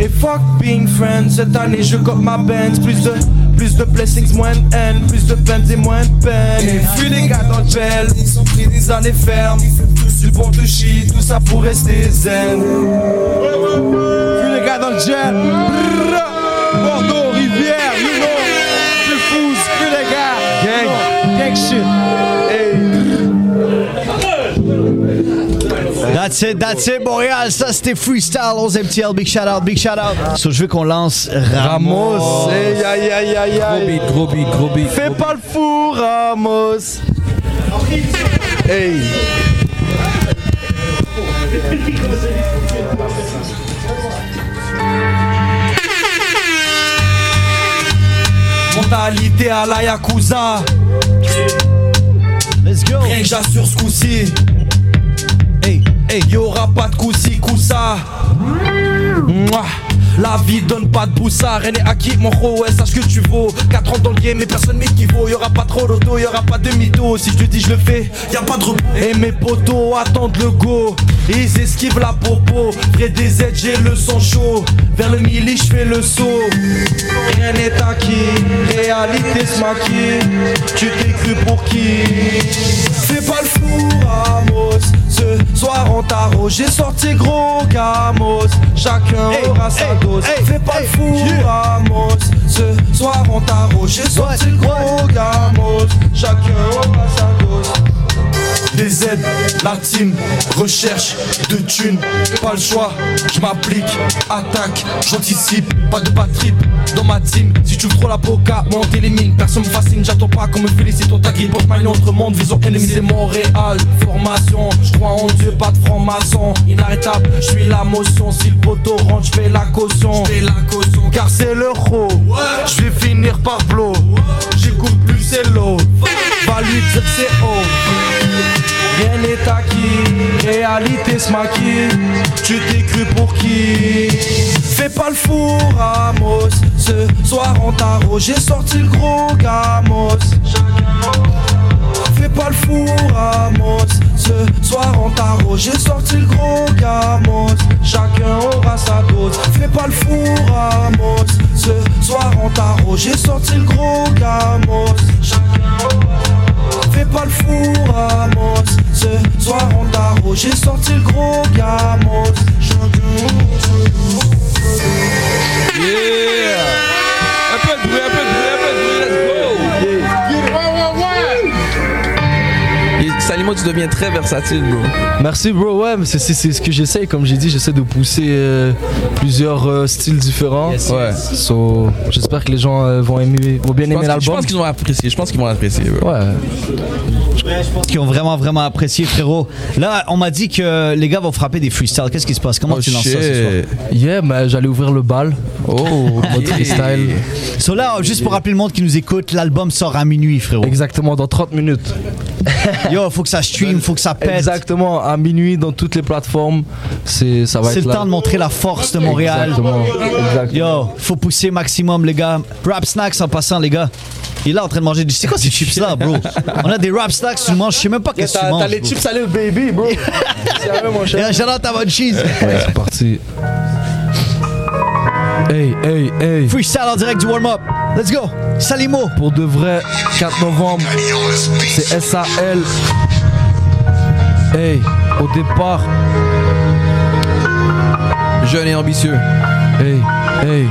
Et fuck being friends, cette année je got ma Benz Plus de, plus de blessings, moins de haine Plus de peines et moins de peine. Et les gars dans le gel, ils sont pris des années fermes. Du bon de shit, tout ça pour rester zen. Puis les gars dans le gel. Bordeaux, Rivière, you know Plus fous, puis les gars. Gang, gang shit That's it, that's it, Montréal. Ça, c'était Freestyle, 11 MTL. Big shout out, big shout out. So, je veux qu'on lance Ramos. Ramos, hey, aïe aïe aïe Gros aïe beat, gros beat, gros beat. Fais pas le fou Ramos Hey Mentalité à la Yakuza Let's go. Rien que j'assure ce coup-ci Y'aura pas de coup-ci, coup-ça. La vie donne pas de boussard, n'est acquis, mon ouais, sache que tu vaux. 4 ans dans le game, mais personne m'équivaut. Y'aura pas trop d'auto, y'aura pas de mytho. Si je te dis je le fais, y a pas de repos. Et mes potos attendent le go. Ils esquivent la popo. Près des aides, j'ai le sang chaud. Vers le mili, je fais le saut. Rien n'est acquis, réalité se maquille Tu t'es cru pour qui? Fais pas le fou, Ramos Ce soir en tarot, j'ai sorti gros gamos. Chacun Hey, aura sa dose. hey, Fais pas le fou, yeah. Ramos. Ce soir en tarot, j'ai sorti gros gamos. Chacun aura sa dose des aides, la team, recherche de thunes, pas le choix, je m'applique, attaque, j'anticipe, pas de bad trip dans ma team. Si tu veux trop la boca, monter les mines, personne me fascine, j'attends pas qu'on me félicite, on taquine, porte ma autre monde, vision ennemie, c'est Montréal, formation, je crois en Dieu, pas de franc-maçon, inarrêtable, je suis la motion, si le poteau rentre, je fais la caution, la caution, car c'est l'euro, je vais finir par blow, j'écoute plus c'est l'eau, c'est haut. Rien n'est acquis, réalité Tu t'es cru pour qui? Fais pas le fou Ramos. Ce soir en tarot j'ai sorti le gros gamos. Fais pas le fou Ramos. Ce soir en tarot j'ai sorti le gros gamos. Chacun aura sa dose. Fais pas le fou Ramos. Ce soir en tarot j'ai sorti le gros gamos Pas le fou Ramos Ce soir en tarot j'ai sorti le gros gamos Salimo, tu deviens très versatile, bro. Merci bro, ouais, mais c'est- c'est c'est ce que j'essaye, comme j'ai dit, j'essaie de pousser euh, plusieurs euh, styles différents. Ouais. So, j'espère que les gens euh, vont aimer, vont bien aimer que- je l'album. pense qu'ils vont apprécier, je pense qu'ils vont apprécier, bro. Ouais. Qui ont vraiment, vraiment apprécié, frérot. Là, on m'a dit que les gars vont frapper des freestyles. Qu'est-ce qui se passe? Comment Oh tu lances ça ce soir? shit! Yeah, mais j'allais ouvrir le bal. Oh, Mode freestyle. So là, juste pour rappeler le monde qui nous écoute, l'album sort à minuit, frérot. Exactement, dans 30 minutes. Yo, faut que ça stream, faut que ça pète. Exactement, à minuit dans toutes les plateformes. C'est ça va C'est le là. temps de montrer la force de Montréal. Exactement. Exactement. Yo, faut pousser maximum, les gars. Rap snacks en passant, les gars. Il est là en train de manger du. C'est quoi ces chips là, bro? On a des rap snacks, tu manges, je sais même pas qu'est-ce que tu T'as manges. t'as les chips salés baby, bro. Sérieux, mon cher. À votre cheese. Ouais, c'est parti. Hey, hey, hey. Freestyle en direct du warm-up. Let's go. Salimo. Pour de vrai, 4 novembre, c'est SAL. Hey, au départ, Jeune et ambitieux. hey, hey.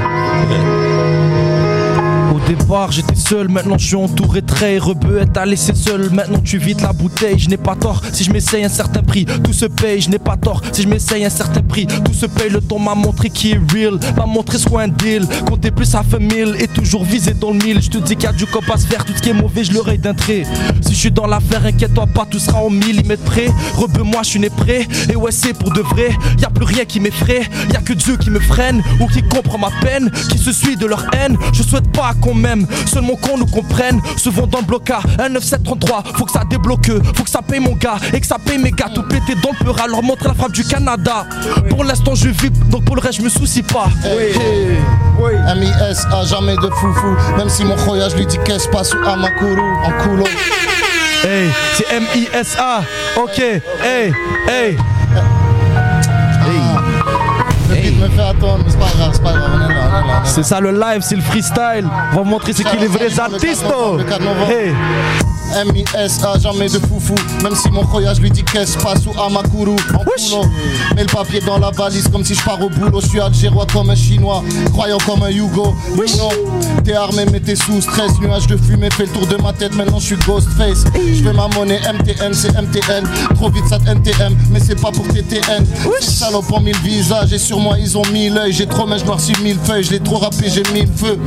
Au départ, j'étais seul, maintenant je suis entouré de frais. Rebeu t'a laissé seul, maintenant tu vides la bouteille. Je n'ai pas tort si je m'essaye un certain prix. Tout se paye, je n'ai pas tort si je m'essaye un certain prix. Tout se paye, le temps m'a montré qui est real. M'a montré ce un deal. Compter plus à fait mille et toujours viser dans le mille. Je te dis qu'il y a du cop à se faire, tout ce qui est mauvais, je l'aurai d'un trait. Si je suis dans l'affaire, inquiète-toi pas, tout sera au millimètre près. Rebeu, moi je suis né prêt. Et ouais, c'est pour de vrai. Y a plus rien qui m'effraie. Y a que Dieu qui me freine ou qui comprend ma peine, qui se suit de leur haine. Je souhaite pas qu'on m'aime, seulement qu'on nous comprenne. Se vont dans le blocage, 19733, faut que ça débloque, faut que ça paye mon gars et que ça paye mes gars. Tout pété dans le peur, leur montrer la frappe du Canada. Pour l'instant, je vis, donc pour le reste, je me soucie pas. MIS a jamais de foufou, même si mon khoyage lui dit qu'est-ce passe ou Amakuru en coulo. Hey, c'est M-I-S-A. Ok, hey, hey. Me fait attendre, mais c'est pas grave, c'est pas grave, on est là, on est. C'est ça le live, c'est le freestyle. On va montrer ce qui est les vrais artistes. Le 4 novembre. Hey. MIS a jamais de foufou. Même si mon khoyage lui dit qu'est-ce passe ou Amakuru en Mets le papier dans la valise comme si je pars au boulot. Je suis algérois comme un chinois Croyant comme un Hugo. Non, t'es armé mais t'es sous stress. Nuage de fumée fait le tour de ma tête Maintenant je suis Ghostface. Je fais ma monnaie MTN c'est MTN Trop vite ça NTM Mais c'est pas pour TTN Ces salopes en mille visages Et sur moi ils ont mille l'œil. J'ai trop mais je noircis mille feuilles Je l'ai trop rappé j'ai mille feux.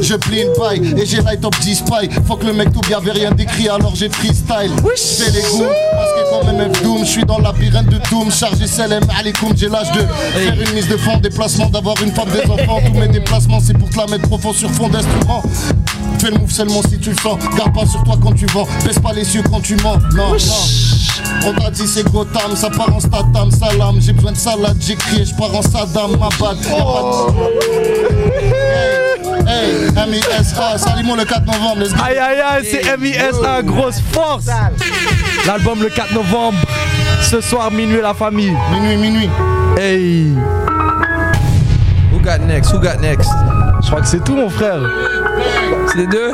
Je plie une paille Et j'ai light up 10 spy Faut que le mec tout bien avait rien décrit alors j'ai freestyle. J'ai les goûts Parce que comme MF Doom Je suis dans la labyrinthe de Doom. Chargé Salam Alaikum J'ai l'âge de faire une mise de fond Déplacement d'avoir une femme des enfants. Tous mes déplacements c'est pour te la mettre profond sur fond d'instrument Fais le move seulement si tu le sens Garde pas sur toi quand tu vends Baisse pas les cieux quand tu mens Non, non On t'a dit c'est Gotham Ça part en statam Salam J'ai besoin de salade J'ai crié Je pars en Saddam Ma pas de... Hey, M.I.S.A. Salimon le 4 novembre let's go. Aïe aïe aïe, c'est M.I.S.A. grosse force. L'album le 4 novembre. Ce soir, minuit, la famille. Minuit, minuit. Hey. Who got next? Who got next? Je crois que c'est tout, mon frère. C'est les deux?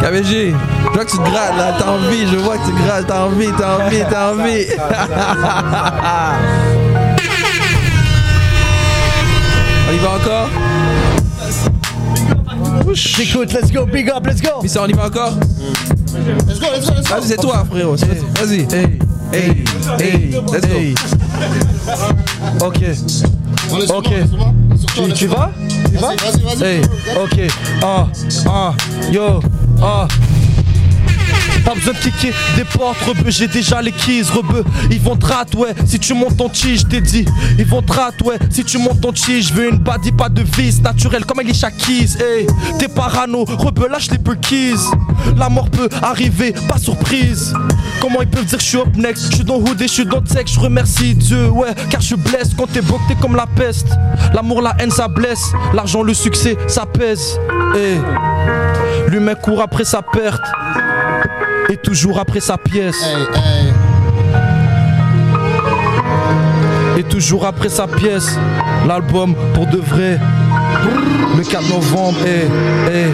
KBG, je vois que tu te grattes là, t'as envie, je vois que tu te grattes, t'as envie, t'as envie, t'as envie. On y va encore? J'écoute, let's go, big up, let's go. Mais ça, on y va encore? Let's go, let's go, let's go. Vas-y, c'est toi, frérot. c'est- Vas-y. Hey. Hey, hey, let's go. Hey. Ok. Ok. Tu, Tu vas? Vas-y, vas-y, vas-y. Ok, ah, ah, yo, ah. Besoin de kicker des portes, rebeu, j'ai déjà les keys, rebeu. Ils vont te ouais, si tu montes chi, je t'ai dit. Ils vont te ouais, si tu montes ton chi, je veux une body, pas de vis, naturelle comme Alicia Keys, hey. T'es parano, rebeu, lâche les keys. La mort peut arriver, pas surprise. Comment ils peuvent dire que je suis up next? Je suis dans Hood et je suis dans Tech, je remercie Dieu, ouais, car je blesse quand t'es broke, t'es comme la peste. L'amour, la haine, ça blesse. L'argent, le succès, ça pèse. Hey. L'humain court après sa perte et toujours après sa pièce. Hey, hey. Et toujours après sa pièce. L'album pour de vrai. Le 4 novembre. Eh, eh,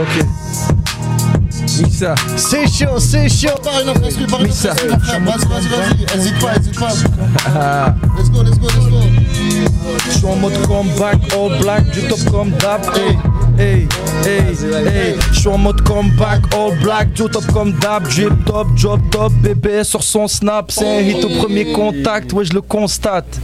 ok. Mixa. C'est chaud, c'est chaud. Par une par une. Vas-y, vas-y, vas-y. Hésite pas, hésite pas. Let's go, let's go, let's go. Je suis en mode comeback, all black, du top comme d'hab. Hey, hey, hey, hey. Je suis en mode comeback, all black, du top comme d'hab. Drip top, job top, bébé sur son snap. C'est un hit au premier contact, ouais, je le constate.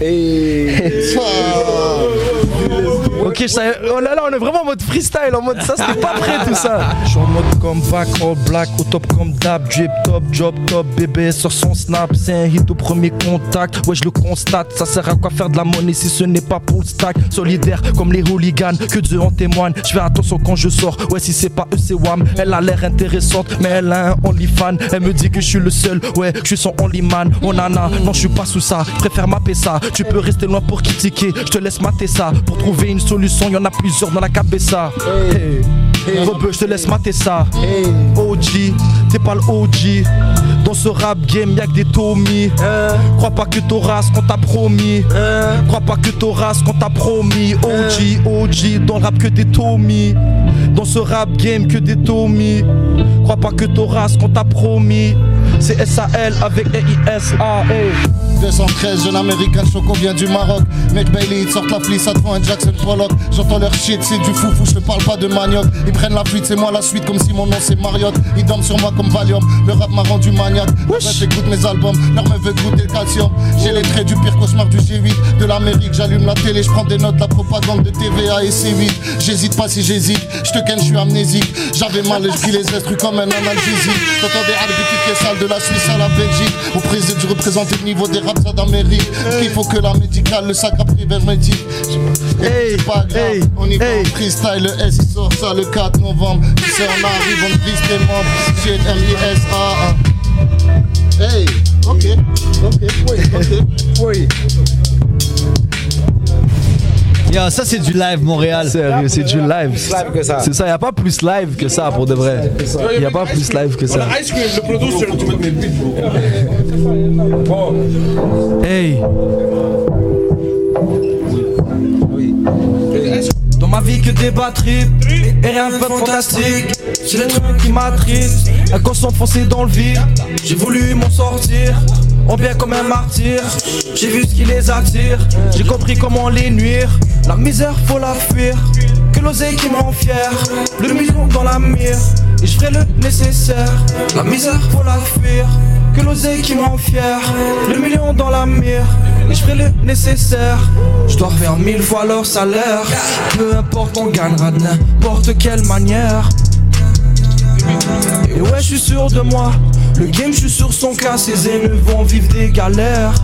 Ok, je oh là là, on est vraiment en mode freestyle, en mode ça, c'était pas prêt tout ça. Je suis en mode comeback, all black, au top comme d'hab, drip top, job top, bébé sur son snap, c'est un hit au premier contact, ouais je le constate, ça sert à quoi faire de la monnaie si ce n'est pas pour le stack, solidaire comme les hooligans, que Dieu en témoigne, je fais attention quand je sors, ouais si c'est pas eux c'est Wam, elle a l'air intéressante, mais elle a un only fan, elle me dit que je suis le seul, ouais je suis son only man, oh nana, non je suis pas sous ça, préfère mapper ça, tu peux rester loin pour critiquer, je te laisse mater ça, pour trouver une solution, y en a plusieurs dans la cabessa. Hey. Je te laisse mater ça. OG, t'es pas le OG. Dans ce rap game, y'a que des Tommy. Crois pas que t'auras ce qu'on t'a promis. Crois pas que t'auras ce qu'on t'a promis. OG, OG, dans le rap que des Tommy. Dans ce rap game, que des Tommy. Crois pas que t'auras ce qu'on t'a promis. C'est SAL avec AISA. Hey. De 73, jeune américain, Choco vient du Maroc. Mec Bailey, ils sortent la flisse, ça devant un Jackson Pollock. J'entends leur shit, c'est du foufou, je te parle pas de manioc. Ils prennent la fuite, c'est moi la suite, comme si mon nom c'est Marriott. Ils dorment sur moi comme Valium, le rap m'a rendu maniaque. Le reste écoute mes albums, leur me veut goûter le calcium. J'ai les traits du pire cauchemar du G8 de l'Amérique. J'allume la télé, je prends des notes, la propagande de TVA et C8. J'hésite pas si j'hésite, je te ken, je suis amnésique. J'avais mal, je pris les estrus comme un analgésique. T'entends des arbitres qui sales de la Suisse à la Belgique. Au président, je représente le niveau des raps d'Amérique. Il faut que la médicale, le sac à privé médic. Hey, C'est pas grave, hey, on y va hey. en freestyle. Le S il sort ça le 4 novembre. Sais, on arrive, on brise tes membres. Shit, M-I-S-A. Hey, ok, ok, oui, ok. Oui. Yo, ça c'est du live Montréal. Sérieux, c'est du live. live que ça. C'est ça, y a pas plus live que ça pour de vrai. Y a pas plus live que ça. Hey. Dans ma vie que des batteries et rien de fantastique. C'est les trucs qui m'attristent, un consent foncé dans le vide. J'ai voulu m'en sortir, en bien comme un martyr. J'ai vu ce qui les attire, j'ai compris comment les nuire. La misère faut la fuir, que l'oseille qui me rend fier. Le million dans la mire, et je ferai le nécessaire. La misère faut la fuir, que l'oseille qui me rend fier. Le million dans la mire, et je ferai le nécessaire. Je dois refaire mille fois leur salaire. Peu importe, on gagnera de n'importe quelle manière. Et ouais, je suis sûr de moi. Le game, je suis sur son cas. Ses ennemis vont vivre des galères.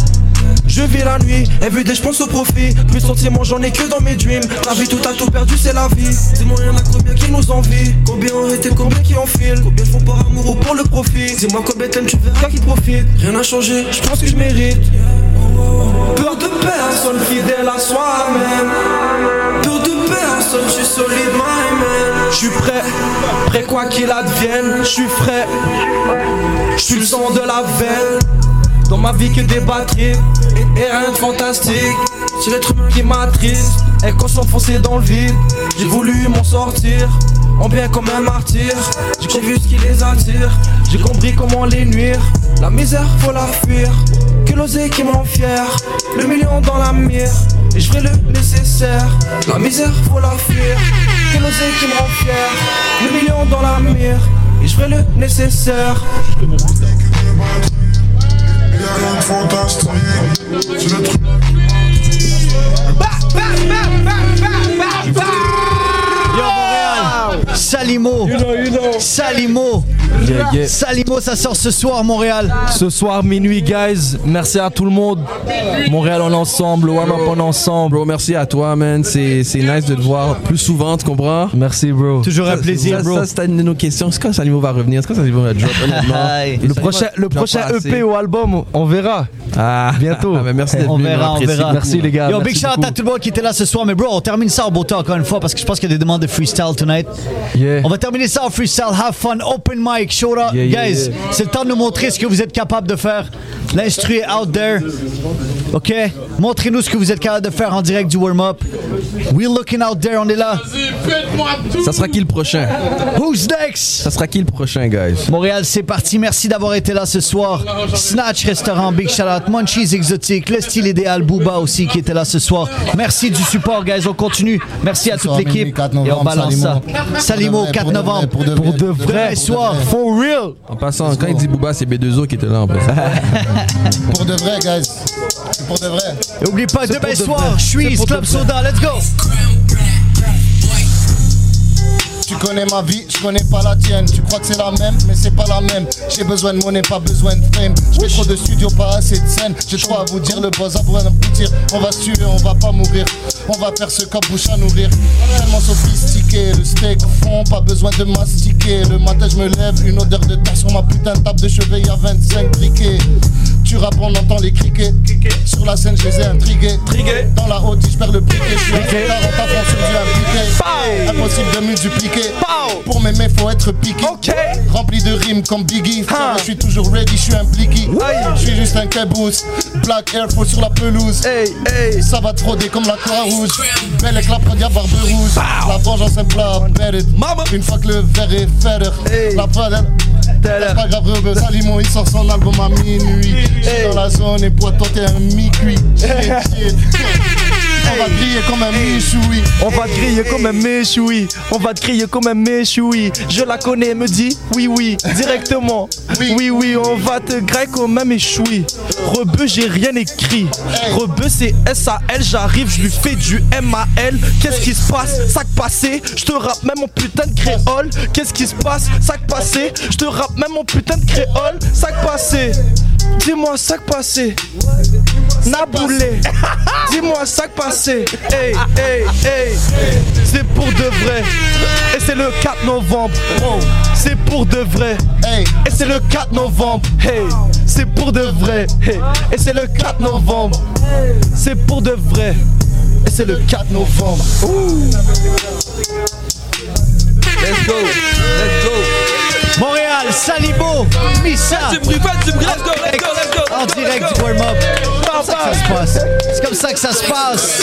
Je vis la nuit, everyday je pense au profit. Plus de sentiments j'en ai que dans mes dreams. La vie tout a tout perdu c'est la vie. Dis-moi y'en a combien qui nous envient Combien ont été, combien qui enfilent Combien font par amour ou pour le profit. Dis-moi combien t'aimes tu verras qui profite. Rien n'a changé, je pense que je mérite. Peur de personne, fidèle à soi-même. Peur de personne, je suis solide my man Je suis prêt, prêt quoi qu'il advienne. Je suis frais, je suis le sang de la veine. Dans ma vie que des batteries et, rien de fantastique. C'est l'être humain qui m'attriste. Et qu'on s'enfonçait dans le vide. J'ai voulu m'en sortir. En bien comme un martyr. J'ai vu ce qui les attire. J'ai compris comment les nuire. La misère faut la fuir. Que l'oseille qui me rend fier Le million dans la mire Et je ferai le nécessaire La misère faut la fuir Que l'oseille qui me rend fier Le million dans la mire Et je ferai le nécessaire Y'a rien de fantastique. C'est le truc. Yo Montréal. Salimo. Salimo. Yeah, yeah. Salimo, ça sort ce soir Montréal. Ce soir, minuit, guys. Merci à tout le monde. Montréal, on est ensemble. Warm up, on est ensemble. Bro, merci à toi, man. C'est c'est nice de te voir plus souvent, tu comprends? Merci, bro. Toujours un plaisir, ça, bro. Ça, c'était une de nos questions. C'est quand Salimo va revenir? C'est quand Salimo va drop. Le prochain, le prochain. EP ou album, on verra. Ah, Bientôt. Ah, merci d'être On venu, verra, on verra. Merci, les gars. Yo, Merci big shout out beaucoup. à tout le monde qui était là ce soir. Mais bro, on termine ça en beauté encore une fois parce que je pense qu'il y a des demandes de freestyle tonight. Yeah. On va terminer ça en freestyle. Have fun, open mic, show up. Yeah, yeah, Guys, yeah. c'est le temps de nous montrer ce que vous êtes capable de faire. L'instru est out there. OK? Montrez-nous ce que vous êtes capable de faire en direct du warm-up. We're looking out there, on est là. Ça sera qui le prochain? Who's next? Ça sera qui le prochain, guys? Montréal, c'est parti. Merci d'avoir été là ce soir. Snatch Restaurant, Big Shout Out, Munchies Exotique, Le Style Idéal, Booba aussi qui était là ce soir. Merci du support, guys. On continue. Merci à toute l'équipe. minuit, 4 Et on balance ça. Salimo. Salimo, Pour de vrai, 4 pour de novembre. pour de vrai, soir. For real. En passant, quand il dit Booba, c'est B2O qui était là en plus. Pour de vrai, guys. C'est pour de vrai. Et oublie pas, demain soir, je suis Club. Soda. Let's go. Tu connais ma vie, je connais pas la tienne. Tu crois que c'est la même, mais c'est pas la même. J'ai besoin de monnaie, pas besoin de fame. Je fais trop de studios, pas assez de scènes. J'ai trop à vous dire, le buzz a besoin d'aboutir. On va se tuer, on va pas mourir. On va faire ce qu'à bouche à nourrir. Tellement sophistiqué, le steak fond, pas besoin de mastiquer. Le matin, je me lève, une odeur de terre sur ma putain de table de chevet, y a 25 briquets. Tu rappes, on entend les criquets. Sur la scène, je les ai intrigués. Dans la haute, je perds le briquet. Je suis un sur du impliqué. Impossible de multipliquer. Pour m'aimer, faut être piqué. Rempli de rimes comme Biggie. Je suis toujours ready, je suis un blicky. Je suis juste un caboose. Black Air Force sur la pelouse. Ça va te frauder comme la croix rouge. Belle avec la prod, y'a barbe rouge. La vengeance est plat. Une fois que le verre est ferre. La prod, C'est pas grave, Rebeu, Salimo, il sort son album à minuit. Je suis dans la zone et pour toi, t'es un mi-cuit. On va griller comme un michoui. On va te griller comme un méchoui. On va te griller comme un méchoui. Je la connais, me dit oui, oui, directement. Oui, oui, on va te griller comme un méchoui. Rebeu, j'ai rien écrit. Rebeu, c'est S-A-L. J'arrive, je lui fais du M-A-L. Qu'est-ce qui se passe? Sac passé. Je te rappe même mon putain de créole. Qu'est-ce qui se passe? Sac passé. Je te rappe même mon putain de créole. Sac passé. Dis-moi, sac passé. Naboulé. Dis-moi, sac passé. Hey, hey, hey. C'est pour de vrai. Et c'est le 4 novembre. C'est pour de vrai. Et c'est le 4 novembre. Hey, c'est pour de vrai. Et c'est le 4 novembre. C'est pour de vrai. Et c'est le 4 novembre. Let's go. Let's go. Montréal, Salibo, Missa. Faites du bruit, faites du bruit. Let's go, let's go, let's go. En direct du warm-up. C'est comme ça que ça se passe. C'est comme ça que ça se passe.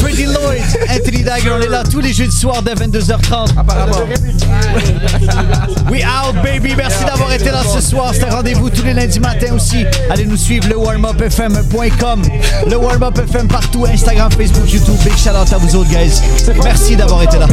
Freddie Lloyd, Anthony Dagger, on est là tous les jeudis soirs dès 22h30. Apparemment. We out, baby. Merci d'avoir été là ce soir. C'est un rendez-vous tous les lundis matin aussi. Allez nous suivre, le warmupfm.com. Le warm-up FM partout, Instagram, Facebook, YouTube. Big shout out à vous autres, guys. Merci d'avoir été là.